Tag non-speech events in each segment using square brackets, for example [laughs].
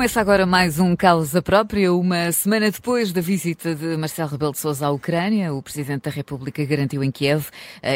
Começa agora mais um Causa Própria. Uma semana depois da visita de Marcelo Rebelo de Sousa à Ucrânia, o Presidente da República garantiu em Kiev uh,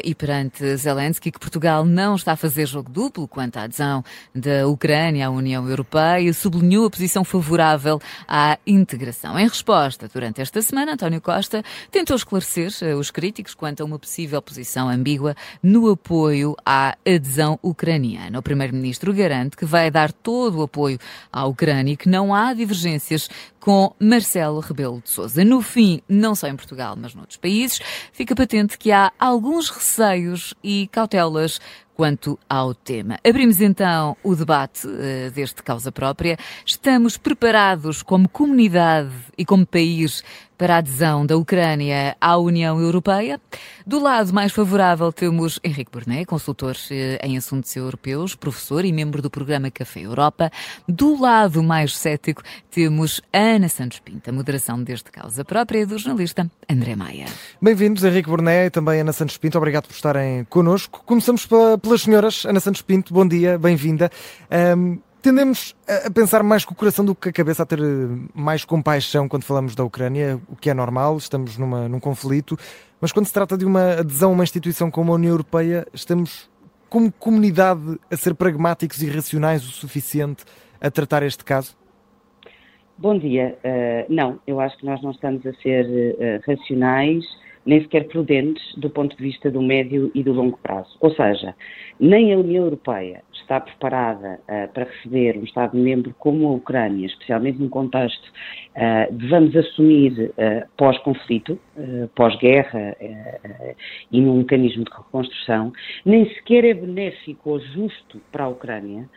e perante Zelensky que Portugal não está a fazer jogo duplo quanto à adesão da Ucrânia à União Europeia e sublinhou a posição favorável à integração. Em resposta, durante esta semana, António Costa tentou esclarecer uh, os críticos quanto a uma possível posição ambígua no apoio à adesão ucraniana. O Primeiro-Ministro garante que vai dar todo o apoio à Ucrânia e que não há divergências com Marcelo Rebelo de Sousa. No fim, não só em Portugal, mas noutros países, fica patente que há alguns receios e cautelas quanto ao tema. Abrimos então o debate uh, deste causa própria. Estamos preparados como comunidade e como país para a adesão da Ucrânia à União Europeia. Do lado mais favorável temos Henrique Burnet, consultor uh, em assuntos europeus, professor e membro do programa Café Europa. Do lado mais cético temos Ana Santos Pinta, moderação deste causa própria e do jornalista André Maia. Bem-vindos, Henrique Burnet e também Ana Santos Pinto. Obrigado por estarem connosco. Começamos pela pelas senhoras. Ana Santos Pinto, bom dia, bem-vinda. Um, tendemos a pensar mais com o coração do que a cabeça, a ter eh, mais compaixão quando falamos da Ucrânia, o que é normal, estamos numa, num conflito, mas quando se trata de uma adesão a uma instituição como a União Europeia, estamos como comunidade a ser pragmáticos e racionais o suficiente a tratar este caso? Bom dia. Uh, não, eu acho que nós não estamos a ser uh, racionais nem sequer prudentes do ponto de vista do médio e do longo prazo. Ou seja, nem a União Europeia está preparada uh, para receber um Estado-membro como a Ucrânia, especialmente num contexto uh, de vamos assumir uh, pós-conflito, pós-guerra e num mecanismo de reconstrução, nem sequer é benéfico ou justo para a Ucrânia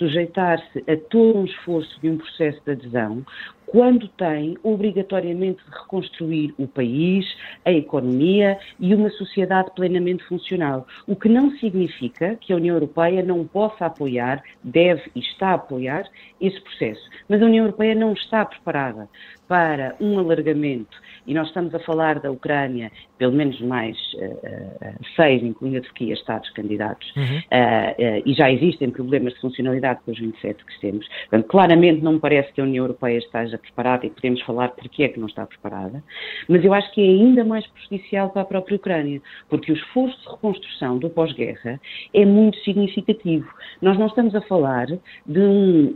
sujeitar-se a todo um esforço de um processo de adesão quando tem obrigatoriamente de reconstruir o país, a economia e uma sociedade plenamente funcional. O que não significa que a União Europeia não possa apoiar, deve e está a apoiar esse processo. Mas a União Europeia não está preparada para um alargamento, e nós estamos a falar da Ucrânia, pelo menos mais uh, uh, seis, incluindo a Turquia, Estados candidatos, uhum. uh, e já existem problemas de funcionalidade com os 27 que temos. Portanto, claramente não me parece que a União Europeia esteja preparada e podemos falar porque é que não está preparada, mas eu acho que é ainda mais prejudicial para a própria Ucrânia, porque o esforço de reconstrução do pós-guerra é muito significativo. Nós não estamos a falar de um,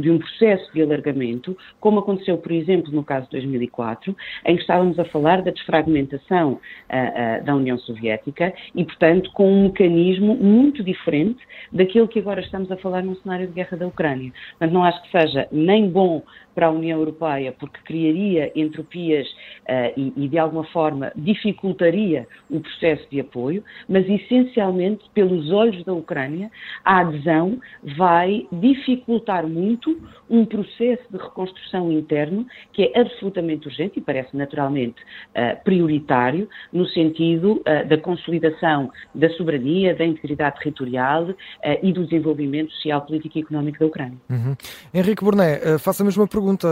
de um processo de alargamento, como aconteceu, por exemplo, exemplo, no caso de 2004, em que estávamos a falar da desfragmentação uh, uh, da União Soviética e, portanto, com um mecanismo muito diferente daquilo que agora estamos a falar no cenário de guerra da Ucrânia. Portanto, não acho que seja nem bom para a União Europeia, porque criaria entropias uh, e, e, de alguma forma, dificultaria o processo de apoio, mas essencialmente, pelos olhos da Ucrânia, a adesão vai dificultar muito um processo de reconstrução interno que é absolutamente urgente e parece naturalmente uh, prioritário no sentido uh, da consolidação da soberania, da integridade territorial e do desenvolvimento social, político e económico da Ucrânia. Uhum. Henrique Burné, faço a mesma pergunta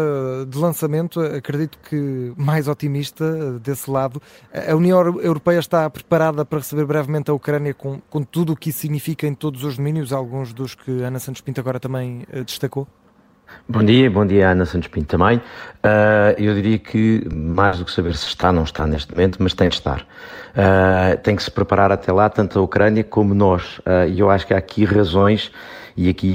de lançamento, acredito que mais otimista desse lado. A União Europeia está preparada para receber brevemente a Ucrânia com, com tudo o que isso significa em todos os domínios, alguns dos que Ana Santos Pinto agora também destacou? Bom dia, bom dia Ana Santos Pinto também. Uh, eu diria que mais do que saber se está, não está neste momento, mas tem de estar. Uh, tem que se preparar até lá, tanto a Ucrânia como nós. Uh, e eu acho que há aqui razões e aqui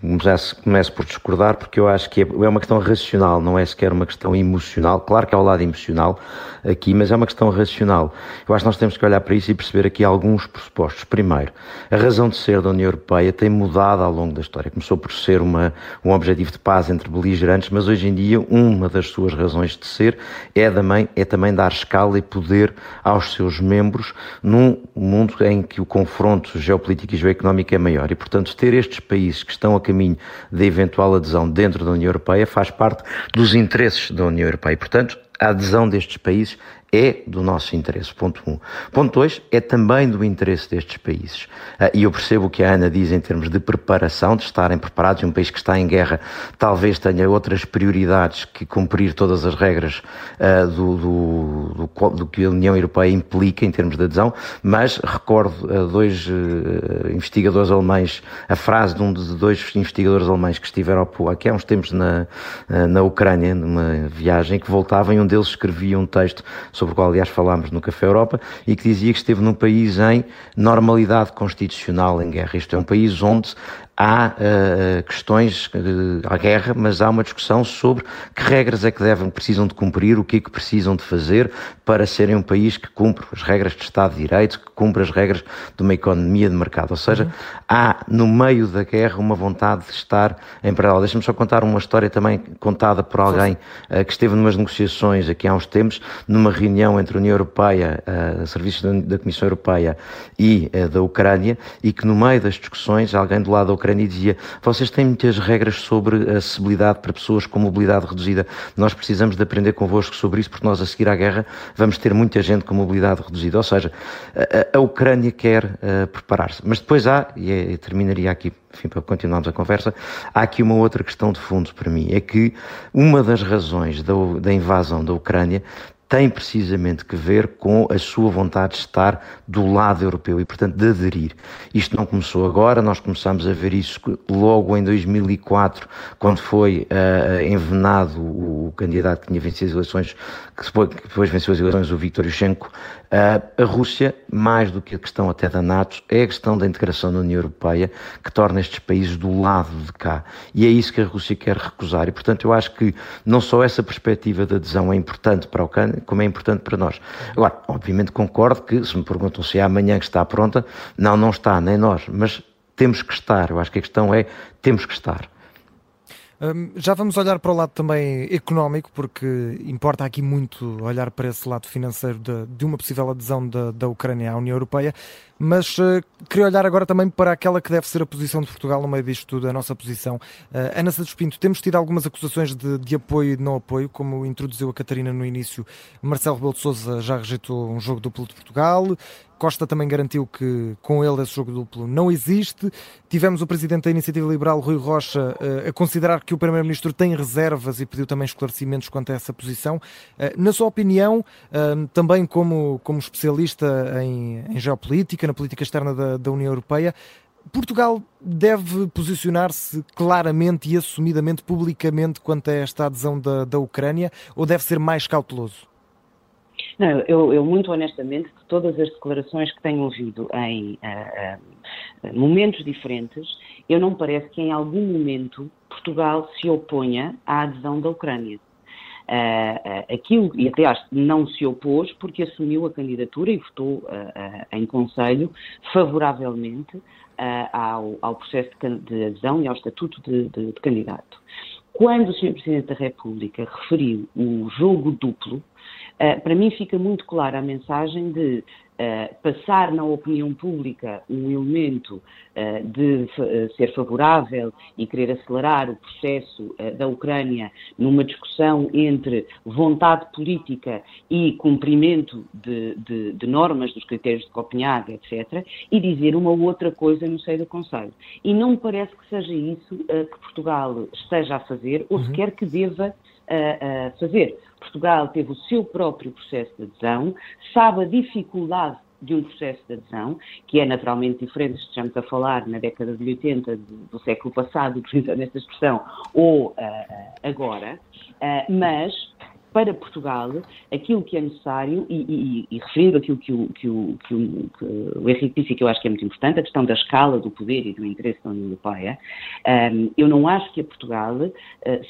começo, começo por discordar, porque eu acho que é, é uma questão racional, não é sequer uma questão emocional. Claro que há o lado emocional aqui, mas é uma questão racional. Eu acho que nós temos que olhar para isso e perceber aqui alguns pressupostos. Primeiro, a razão de ser da União Europeia tem mudado ao longo da história. Começou por ser uma, um objetivo de paz entre beligerantes, mas hoje em dia uma das suas razões de ser é também, é também dar escala e poder aos seus membros num mundo em que o confronto geopolítico e geoeconómico é maior. E, portanto, ter este estes países que estão a caminho da eventual adesão dentro da União Europeia faz parte dos interesses da União Europeia. Portanto, a adesão destes países é do nosso interesse, ponto um. Ponto dois, é também do interesse destes países. Uh, e eu percebo o que a Ana diz em termos de preparação, de estarem preparados, e um país que está em guerra talvez tenha outras prioridades que cumprir todas as regras uh, do, do, do, do, que a União Europeia implica em termos de adesão, mas recordo a dois uh, investigadores alemães, a frase de um de dois investigadores alemães que estiveram aqui há uns tempos na, na Ucrânia, numa viagem, que voltavam e um deles escrevia um texto sobre o qual, aliás, falámos no Café Europa, e que dizia que esteve num país em normalidade constitucional em guerra. Isto é um país onde há uh, questões, uh, há guerra, mas há uma discussão sobre que regras é que devem, precisam de cumprir, o que é que precisam de fazer para serem um país que cumpre as regras de Estado de Direito, que cumpre as regras de uma economia de mercado. Ou seja, uhum. há no meio da guerra uma vontade de estar em paralelo. Deixa-me só contar uma história também contada por alguém uh, que esteve numas negociações aqui há uns tempos, numa reunião entre a União Europeia, uh, serviços da, da, Comissão Europeia e da Ucrânia, e que no meio das discussões, alguém do lado da Ucrânia dizia: Vocês têm muitas regras sobre acessibilidade para pessoas com mobilidade reduzida. Nós precisamos de aprender convosco sobre isso, porque nós, a seguir à guerra, vamos ter muita gente com mobilidade reduzida. Ou seja, a, a Ucrânia quer uh, preparar-se. Mas depois há, e, é, e terminaria aqui enfim, para continuarmos a conversa, há aqui uma outra questão de fundo para mim, é que uma das razões da, da invasão da Ucrânia tem precisamente que ver com a sua vontade de estar do lado europeu e, portanto, de aderir. Isto não começou agora, nós começamos a ver isso logo em 2004, quando foi uh, envenenado o candidato que tinha vencido as eleições, que depois, que depois venceu as eleições, o Viktor Yushchenko. A Rússia, mais do que a questão até da NATO, é a questão da integração na União Europeia que torna estes países do lado de cá. E é isso que a Rússia quer recusar. E, portanto, eu acho que não só essa perspectiva de adesão é importante para a Ucrânia, como é importante para nós. Agora, obviamente concordo que, se me perguntam se é amanhã que está pronta, não, não está, nem nós, mas temos que estar. Eu acho que a questão é, temos que estar. Hum, já vamos olhar para o lado também económico, porque importa aqui muito olhar para esse lado financeiro de, de uma possível adesão da, da Ucrânia à União Europeia, mas uh, queria olhar agora também para aquela que deve ser a posição de Portugal no meio disto tudo, a nossa posição. Uh, Ana Santos Pinto, temos tido algumas acusações de, de, apoio e de não apoio, como introduziu a Catarina no início. Marcelo Rebelo de Sousa já rejeitou um jogo duplo de Portugal, Costa também garantiu que com ele esse jogo duplo não existe. Tivemos o presidente da Iniciativa Liberal, Rui Rocha, eh, a considerar que o primeiro-ministro tem reservas e pediu também esclarecimentos quanto a essa posição. Eh, na sua opinião, eh, também como, como especialista em, em geopolítica, na política externa da, da União Europeia, Portugal deve posicionar-se claramente e assumidamente, publicamente, quanto a esta adesão da, da Ucrânia, ou deve ser mais cauteloso? Não, eu, eu, muito honestamente, de todas as declarações que tenho ouvido em uh, uh, momentos diferentes, eu não parece que em algum momento Portugal se oponha à adesão da Ucrânia. Uh, aquilo, e que não se opôs porque assumiu a candidatura e votou em Conselho favoravelmente ao, ao, processo de, de, adesão e ao estatuto de, de, de candidato. Quando o Sr. Presidente da República referiu o jogo duplo, eh, para mim fica muito clara a mensagem de uh, passar na opinião pública um elemento uh, de ser favorável e querer acelerar o processo da Ucrânia numa discussão entre vontade política e cumprimento de, de, de, normas dos critérios de Copenhague, etc., e dizer uma outra coisa no seio do Conselho. E não me parece que seja isso que Portugal esteja a fazer ou uhum. sequer que deva fazer. Portugal teve o seu próprio processo de adesão, sabe a dificuldade de um processo de adesão, que é naturalmente diferente estamos a falar na década de 80 do, do século passado, [laughs] utilizando esta expressão, ou uh, agora, uh, mas para Portugal aquilo que é necessário, e, e, e referindo aquilo que o, que, o, que, o, que o Henrique disse que eu acho que é muito importante, a questão da escala do poder e do interesse da União Europeia, um, eu não acho que a Portugal uh,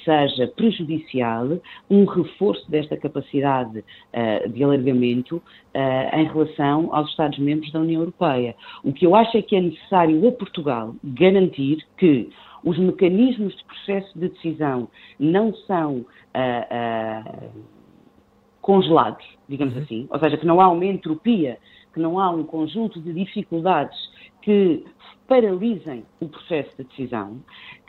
seja prejudicial um reforço desta capacidade uh, de alargamento uh, em relação aos Estados-membros da União Europeia. O que eu acho é que é necessário a Portugal garantir que os mecanismos de processo de decisão não são uh, uh, congelados, digamos uhum. assim, ou seja, que não há uma entropia, que não há um conjunto de dificuldades que paralisem o processo de decisão,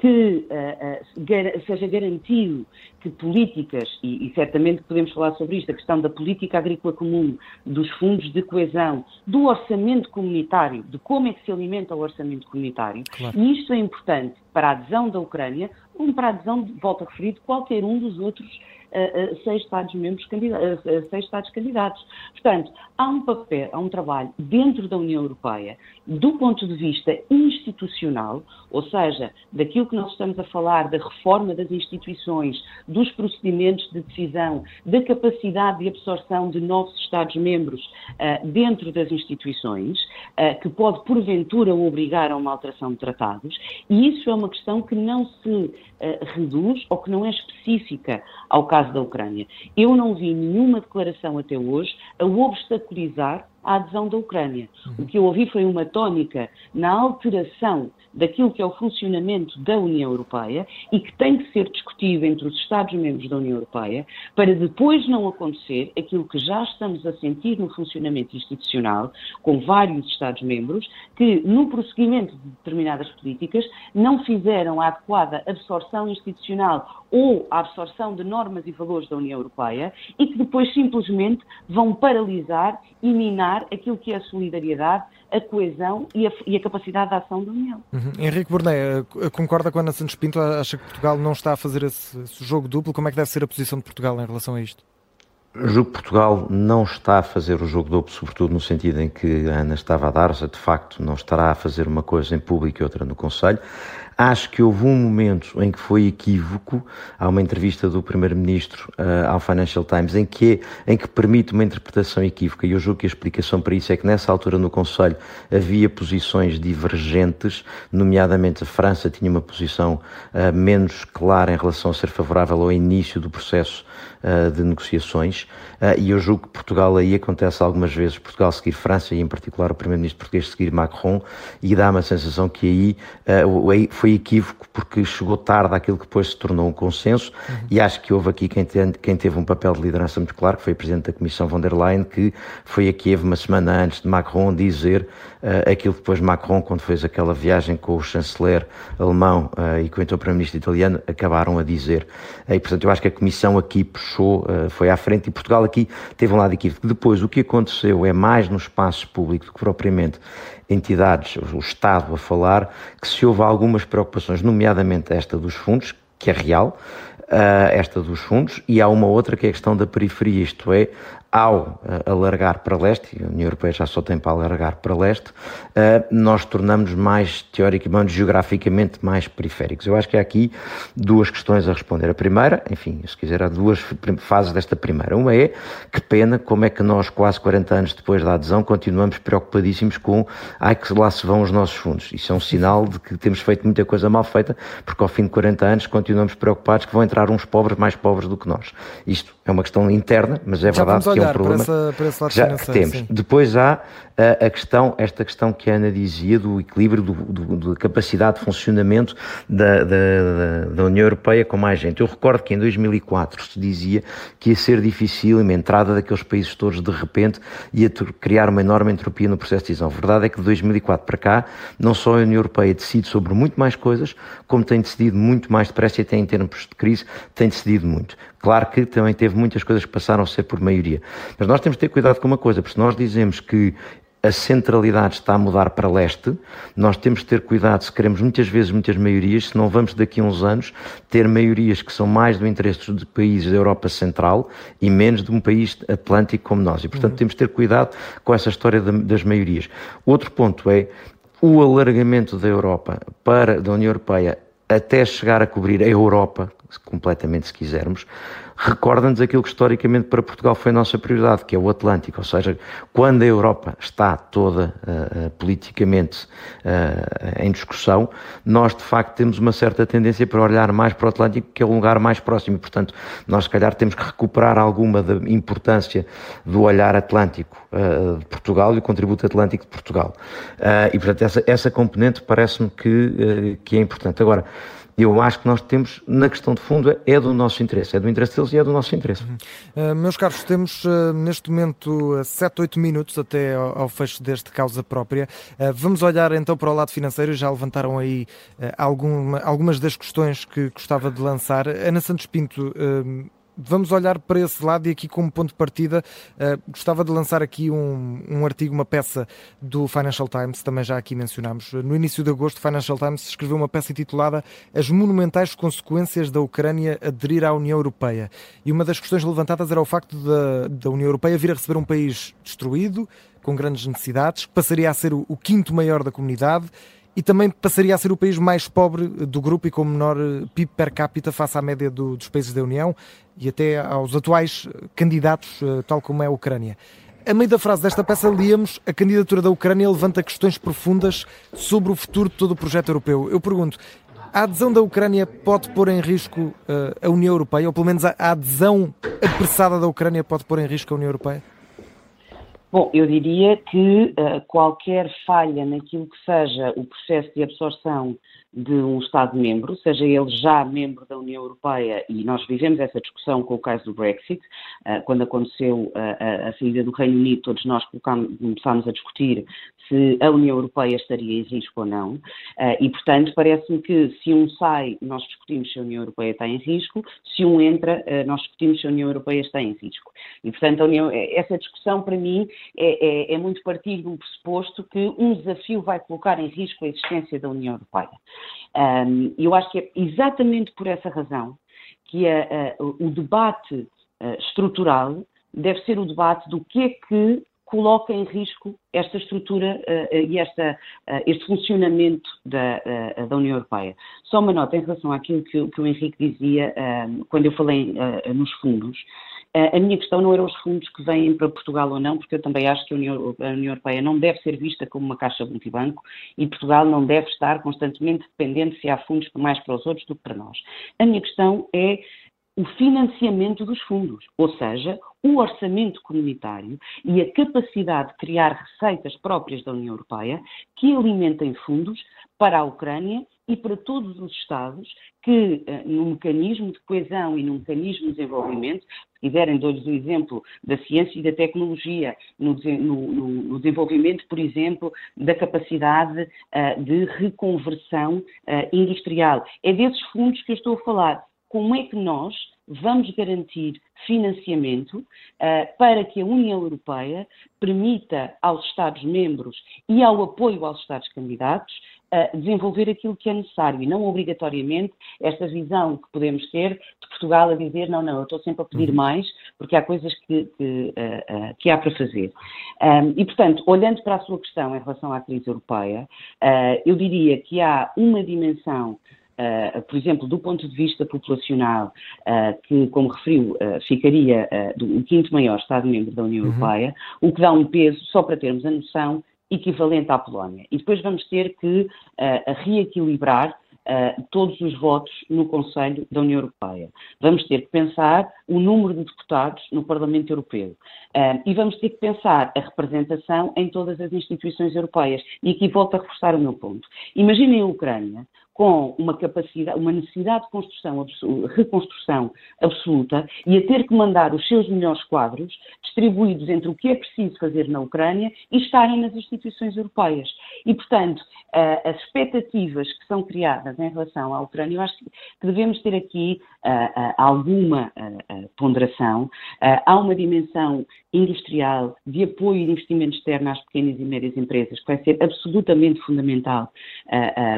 que uh, uh, gar seja garantido que políticas, e, e, certamente podemos falar sobre isto, a questão da política agrícola comum, dos fundos de coesão, do orçamento comunitário, de como é que se alimenta o orçamento comunitário, claro. e isto é importante para a adesão da Ucrânia, como para a adesão, volto a referir, de qualquer um dos outros seis Estados-membros seis Estados candidatos. Portanto, há um papel, há um trabalho dentro da União Europeia, do ponto de vista institucional, ou seja, daquilo que nós estamos a falar, da reforma das instituições, dos procedimentos de decisão, da capacidade de absorção de novos Estados-membros uh, dentro das instituições, uh, que pode, porventura, obrigar a uma alteração de tratados, e isso é uma questão que não se uh, reduz ou que não é específica ao caso da Ucrânia. Eu não vi nenhuma declaração até hoje a obstaculizar a adesão da Ucrânia. O que eu ouvi foi uma tónica na alteração daquilo que é o funcionamento da União Europeia e que tem que ser discutido entre os Estados-membros da União Europeia para depois não acontecer aquilo que já estamos a sentir no funcionamento institucional, com vários Estados-membros, que no prosseguimento de determinadas políticas não fizeram a adequada absorção institucional ou a absorção de normas e valores da União Europeia e que depois simplesmente vão paralisar e minar aquilo que é a solidariedade a coesão e a, e a, capacidade de ação da União. Uhum. Henrique Burné, eh, concorda com a Ana Santos Pinto? Acha que Portugal não está a fazer esse, esse jogo duplo? Como é que deve ser a posição de Portugal em relação a isto? Julgo que Portugal não está a fazer o jogo duplo, sobretudo no sentido em que a Ana estava a dar, de facto não estará a fazer uma coisa em público e outra no Conselho. Acho que houve um momento em que foi equívoco. Há uma entrevista do Primeiro-Ministro uh, ao Financial Times em que, em que permite uma interpretação equívoca. E eu julgo que a explicação para isso é que nessa altura no Conselho havia posições divergentes, nomeadamente a França tinha uma posição uh, menos clara em relação a ser favorável ao início do processo uh, de negociações. e eu julgo que Portugal aí acontece algumas vezes, Portugal seguir França e em particular o Primeiro-Ministro português seguir Macron, e dá uma sensação que aí, aí equívoco porque chegou tarde àquilo que depois se tornou um consenso uhum. e acho que houve aqui quem, quem, teve um papel de liderança muito claro, que foi o Presidente da Comissão von der Leyen, que foi a Kiev uma semana antes de Macron dizer uh, aquilo que depois Macron, quando fez aquela viagem com o chanceler alemão uh, e com o então Primeiro-Ministro italiano, acabaram a dizer. Uh, e, portanto, eu acho que a Comissão aqui puxou, foi à frente e Portugal aqui teve um lado equívoco. Depois, o que aconteceu é mais no espaço público do que propriamente entidades, o Estado a falar, que se houve algumas preocupações, nomeadamente esta dos fundos, que é real, uh, esta dos fundos, e há uma outra que é a questão da periferia, isto é, ao uh, alargar para leste, e a União Europeia já só tem para alargar para leste, uh, nós tornamos mais, teoricamente, geograficamente mais periféricos. Eu acho que há aqui duas questões a responder. A primeira, enfim, se quiser, há duas fases desta primeira. Uma é, que pena, como é que nós, quase 40 anos depois da adesão, continuamos preocupadíssimos com, ai, que lá se vão os nossos fundos. Isso é um sinal de que temos feito muita coisa mal feita, porque ao fim de 40 anos continuamos preocupados que vão entrar uns pobres mais pobres do que nós. Isto é uma questão interna, mas é já verdade que é um problema para, para esse lado já, que temos. Sim. Depois há a, a, questão, esta questão que a Ana dizia do equilíbrio, do, do, da capacidade de funcionamento da, da, da, União Europeia com mais gente. Eu recordo que em 2004 se dizia que ia ser difícil a entrada daqueles países todos de repente ia criar uma enorme entropia no processo de decisão. A verdade é que de 2004 para cá, não só a União Europeia decide sobre muito mais coisas, como tem decidido muito mais depressa e até em termos de crise tem decidido muito. Claro que também teve muitas coisas que passaram a ser por maioria. Mas nós temos de ter cuidado com uma coisa, porque se nós dizemos que a centralidade está a mudar para leste, nós temos de ter cuidado se queremos muitas vezes muitas maiorias, se não vamos daqui a uns anos ter maiorias que são mais do interesse de países da Europa Central e menos de um país atlântico como nós. E, portanto, uhum. temos de ter cuidado com essa história das maiorias. Outro ponto é o alargamento da Europa para, da União Europeia até chegar a cobrir a Europa, completamente se quisermos, recorda-nos aquilo que historicamente para Portugal foi a nossa prioridade, que é o Atlântico, ou seja, quando a Europa está toda uh, politicamente uh, em discussão, nós de facto temos uma certa tendência para olhar mais para o Atlântico, que é um lugar mais próximo, e portanto nós se calhar temos que recuperar alguma da importância do olhar atlântico uh, de Portugal e o contributo atlântico de Portugal. e portanto essa, essa componente parece-me que, que é importante. Agora, eu acho que nós temos, na questão de fundo, é do nosso interesse, é do interesse deles e é do nosso interesse. Uh, meus caros, temos uh, neste momento uh, 7, 8 minutos até ao, ao fecho deste causa própria. Vamos olhar então para o lado financeiro, já levantaram aí alguma, algumas das questões que gostava de lançar. Ana Santos Pinto, vamos olhar para esse lado e aqui como ponto de partida uh, gostava de lançar aqui um, um, artigo, uma peça do Financial Times, também já aqui mencionámos. No início de agosto, o Financial Times escreveu uma peça intitulada As monumentais consequências da Ucrânia aderir à União Europeia. E uma das questões levantadas era o facto da, da União Europeia vir a receber um país destruído, com grandes necessidades, que passaria a ser o, o quinto maior da comunidade e também passaria a ser o país mais pobre do grupo e com menor eh, PIB per capita face à média do, dos países da União e até aos atuais eh, candidatos, eh, tal como é a Ucrânia. A meio da frase desta peça, líamos a candidatura da Ucrânia levanta questões profundas sobre o futuro de todo o projeto europeu. Eu pergunto, a adesão da Ucrânia pode pôr em risco uh, a União Europeia, ou pelo menos a adesão apressada da Ucrânia pode pôr em risco a União Europeia? Bom, eu diria que uh, qualquer falha naquilo que seja o processo de absorção de um Estado-membro, seja ele já membro da União Europeia, e nós vivemos essa discussão com o caso do Brexit, uh, quando aconteceu a, a, saída do Reino Unido, todos nós começámos a discutir se a União Europeia estaria em risco ou não, uh, e portanto parece-me que se um sai, nós discutimos se a União Europeia está em risco, se um entra, uh, nós discutimos se a União Europeia está em risco. E portanto União, essa discussão para mim é, é, é muito partir um pressuposto que um desafio vai colocar em risco a existência da União Europeia. Um, eu acho que é exatamente por essa razão que a, a, o debate estrutural deve ser o debate do que é que coloca em risco esta estrutura uh, e esta, uh, este funcionamento da, uh, da, União Europeia. Só uma nota em relação àquilo que, que o Henrique dizia quando eu falei nos fundos. A minha questão não eram os fundos que vêm para Portugal ou não, porque eu também acho que a União, a União, Europeia não deve ser vista como uma caixa multibanco e Portugal não deve estar constantemente dependente se há fundos mais para os outros do que para nós. A minha questão é o financiamento dos fundos, ou seja, o orçamento comunitário e a capacidade de criar receitas próprias da União Europeia que alimentem fundos para a Ucrânia e para todos os Estados que, eh, no mecanismo de coesão e no mecanismo de desenvolvimento, se quiserem, dou-lhes o exemplo da ciência e da tecnologia, no, no, no desenvolvimento, por exemplo, da capacidade uh, de reconversão uh, industrial. É desses fundos que eu estou a falar. Como é que nós vamos garantir financiamento uh, para que a União Europeia permita aos Estados-membros e ao apoio aos Estados-candidatos uh, desenvolver aquilo que é necessário e não obrigatoriamente esta visão que podemos ter de Portugal a dizer não, não, eu estou sempre a pedir uhum. mais porque há coisas que, que, uh, que há para fazer. Um, e, portanto, olhando para a sua questão em relação à crise europeia, eu diria que há uma dimensão Uh, por exemplo, do ponto de vista populacional, uh, que, como referiu, uh, ficaria do, o quinto maior Estado-membro da União uhum. Europeia, o que dá um peso, só para termos a noção, equivalente à Polónia. E depois vamos ter que reequilibrar todos os votos no Conselho da União Europeia. Vamos ter que pensar o número de deputados no Parlamento Europeu. E vamos ter que pensar a representação em todas as instituições europeias. E aqui volto a reforçar o meu ponto. Imaginem a Ucrânia com uma capacidade, uma necessidade de construção, reconstrução absoluta e a ter que mandar os seus melhores quadros distribuídos entre o que é preciso fazer na Ucrânia e estarem nas instituições europeias. E, portanto, as expectativas que são criadas em relação à Ucrânia, eu acho que devemos ter aqui alguma ponderação. Há uma dimensão industrial de apoio e de investimento externo às pequenas e médias empresas que vai ser absolutamente fundamental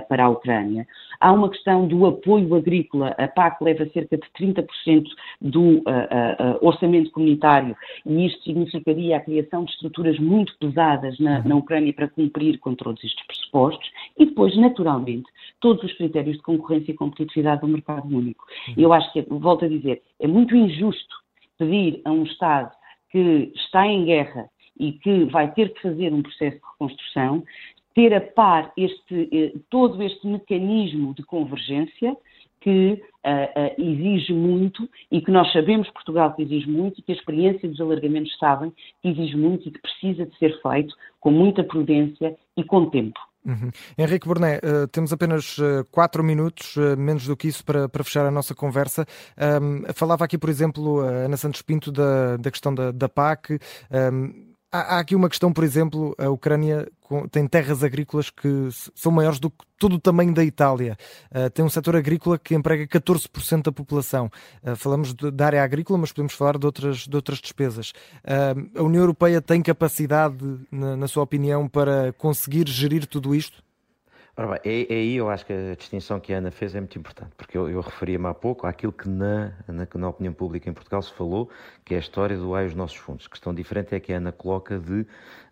para a Ucrânia. Há uma questão do apoio agrícola. A PAC leva cerca de 30% do uh, uh, orçamento comunitário e isto significaria a criação de estruturas muito pesadas na, na Ucrânia para cumprir com todos estes pressupostos e depois, naturalmente, todos os critérios de concorrência e competitividade do mercado único. Eu acho que, volto a dizer, é muito injusto pedir a um Estado que está em guerra e que vai ter que fazer um processo de reconstrução, ter a par este, eh, todo este mecanismo de convergência que uh, uh, exige muito e que nós sabemos Portugal que exige muito e que a experiência dos alargamentos sabem que exige muito e que precisa de ser feito com muita prudência e com tempo. Uhum. Henrique Borné, uh, temos apenas uh, quatro minutos, uh, menos do que isso, para, para fechar a nossa conversa. Um, falava aqui, por exemplo, a Ana Santos Pinto da, da questão da, da PAC. Um, há, há, aqui uma questão, por exemplo, a Ucrânia tem terras agrícolas que são maiores do que todo o tamanho da Itália. tem um setor agrícola que emprega 14% da população. falamos de, da área agrícola, mas podemos falar de outras, de outras despesas. a União Europeia tem capacidade, na, na sua opinião, para conseguir gerir tudo isto? Ora bem, é, é, aí eu acho que a distinção que a Ana fez é muito importante, porque eu, eu referia-me há pouco àquilo que na, na, na, opinião pública em Portugal se falou, que é a história do ai os nossos fundos. A questão diferente é que a Ana coloca de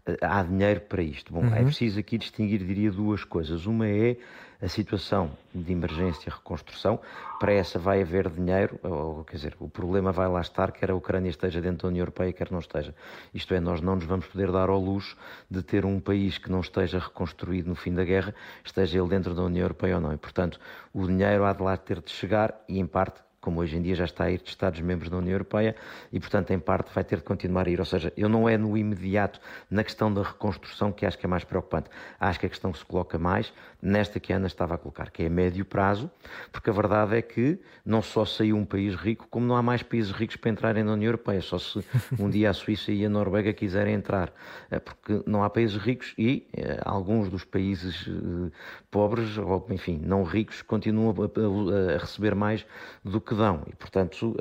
eh, há dinheiro para isto. Bom, uhum. é preciso aqui distinguir, diria, duas coisas. Uma é a situação de emergência e reconstrução. Para essa vai haver dinheiro, ou, quer dizer, o problema vai lá estar, quer a Ucrânia esteja dentro da União Europeia, quer não esteja. Isto é, nós não nos vamos poder dar ao luxo de ter um país que não esteja reconstruído no fim da guerra, esteja ele dentro da União Europeia ou não. E, portanto, o dinheiro há de lá ter de chegar e, em parte, como hoje em dia já está a ir de Estados-membros da União Europeia e, portanto, em parte vai ter de continuar a ir. Ou seja, eu não é no imediato, na questão da reconstrução, que acho que é mais preocupante. Acho que a questão que se coloca mais, nesta que a Ana estava a colocar, que é médio prazo, porque a verdade é que não só saiu um país rico, como não há mais países ricos para entrarem na União Europeia. Só se um dia a Suíça e a Noruega quiserem entrar. Eh, porque não há países ricos e eh, alguns dos países eh, pobres, ou enfim, não ricos, continuam a, receber mais do que dão. E, portanto,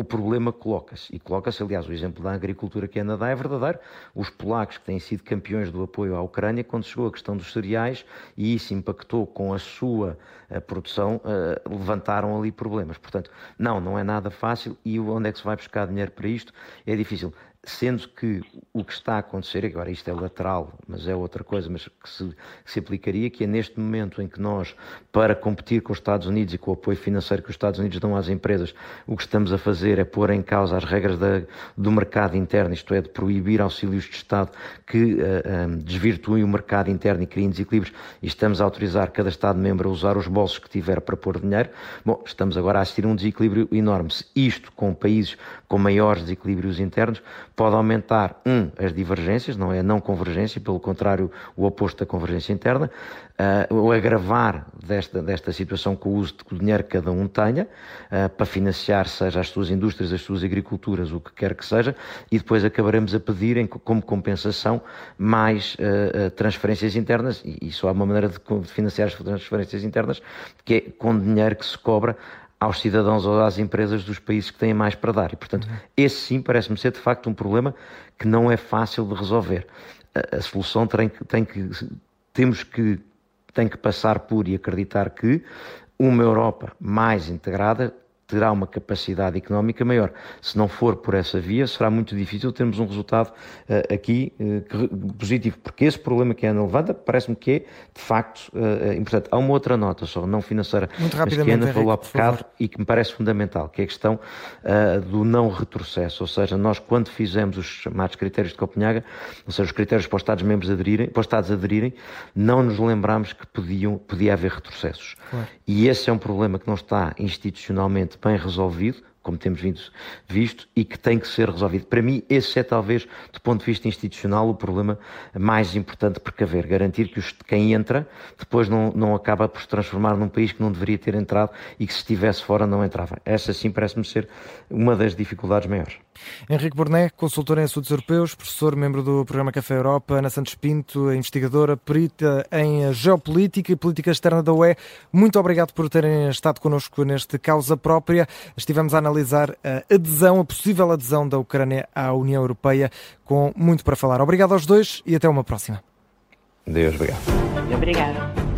o problema coloca-se. E coloca-se, aliás, o exemplo da agricultura que anda dá é verdadeiro. Os polacos, que têm sido campeões do apoio à Ucrânia, quando chegou a questão dos cereais, e isso impactou com a sua uh, produção, levantaram ali problemas. Portanto, não, não é nada fácil. E onde é que se vai buscar dinheiro para isto? É difícil sendo que o que está a acontecer, agora isto é lateral, mas é outra coisa, mas que se, que se, aplicaria, que é neste momento em que nós, para competir com os Estados Unidos e com o apoio financeiro que os Estados Unidos dão às empresas, o que estamos a fazer é pôr em causa as regras da, do mercado interno, isto é, de proibir auxílios de Estado que uh, eh, um, eh, desvirtuem o mercado interno e criem desequilíbrios, e estamos a autorizar cada Estado-membro a usar os bolsos que tiver para pôr dinheiro. Bom, estamos agora a assistir a um desequilíbrio enorme. Se isto com países com maiores desequilíbrios internos, pode aumentar, um, as divergências, não é a não convergência, pelo contrário, o oposto da convergência interna, uh, o agravar desta, desta situação com o uso do dinheiro que cada um tenha, uh, para financiar, seja as suas indústrias, as suas agriculturas, o que quer que seja, e depois acabaremos a pedir, em, como compensação, mais uh, transferências internas, e, e só há uma maneira de financiar as transferências internas, que é com dinheiro que se cobra aos cidadãos ou às empresas dos países que têm mais para dar. E, portanto, uhum. esse sim parece-me ser de facto um problema que não é fácil de resolver. A, a solução tem que, tem que, temos que, tem que passar por e acreditar que uma Europa mais integrada terá uma capacidade económica maior. Se não for por essa via, será muito difícil termos um resultado uh, aqui uh, positivo, porque esse problema que a Ana levanta parece-me que é, de facto, uh, importante. Há uma outra nota só, não financeira, muito mas que a Ana falou há bocado e que me parece fundamental, que é a questão do não retrocesso, ou seja, nós quando fizemos os chamados critérios de Copenhaga, ou seja, os critérios para os Estados-membros aderirem, para os Estados aderirem, não nos lembramos que podiam, podia haver retrocessos. Claro. E esse é um problema que não está institucionalmente bem resolvido, como temos visto, e que tem que ser resolvido. Para mim, esse é talvez, do ponto de vista institucional, o problema mais importante por haver. Garantir que os, quem entra depois não, não acaba por se transformar num país que não deveria ter entrado e que se estivesse fora não entrava. Essa sim parece-me ser uma das dificuldades maiores. Henrique Borné, consultor em assuntos europeus, professor, membro do programa Café Europa, Ana Santos Pinto, investigadora, perita em geopolítica e política externa da UE. Muito obrigado por terem estado connosco neste Causa Própria. Estivemos a analisar a adesão, a possível adesão da Ucrânia à União Europeia, com muito para falar. Obrigado aos dois e até uma próxima. Deus, obrigado. Obrigada.